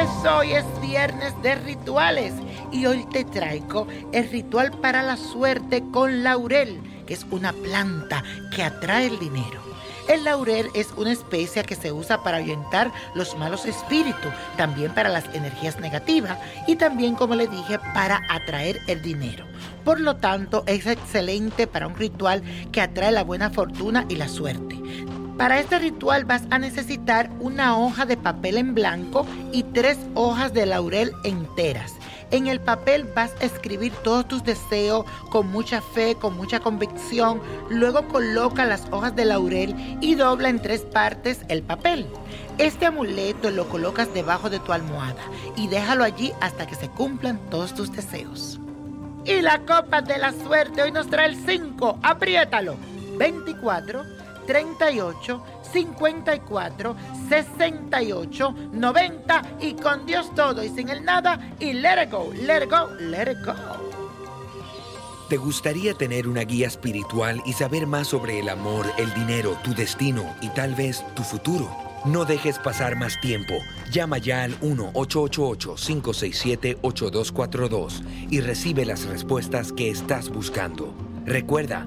Hoy es viernes de rituales y hoy te traigo el ritual para la suerte con laurel, que es una planta que atrae el dinero. El laurel es una especia que se usa para ahuyentar los malos espíritus, también para las energías negativas y también, como le dije, para atraer el dinero. Por lo tanto, es excelente para un ritual que atrae la buena fortuna y la suerte. Para este ritual vas a necesitar una hoja de papel en blanco y tres hojas de laurel enteras. En el papel vas a escribir todos tus deseos con mucha fe, con mucha convicción. Luego coloca las hojas de laurel y dobla en tres partes el papel. Este amuleto lo colocas debajo de tu almohada y déjalo allí hasta que se cumplan todos tus deseos. Y la copa de la suerte hoy nos trae el 5. Apriétalo. 24. 38 54 68 90 y con Dios todo y sin el nada y let it go, let it go, let it go. ¿Te gustaría tener una guía espiritual y saber más sobre el amor, el dinero, tu destino y tal vez tu futuro? No dejes pasar más tiempo. Llama ya al 1-888-567-8242 y recibe las respuestas que estás buscando. Recuerda,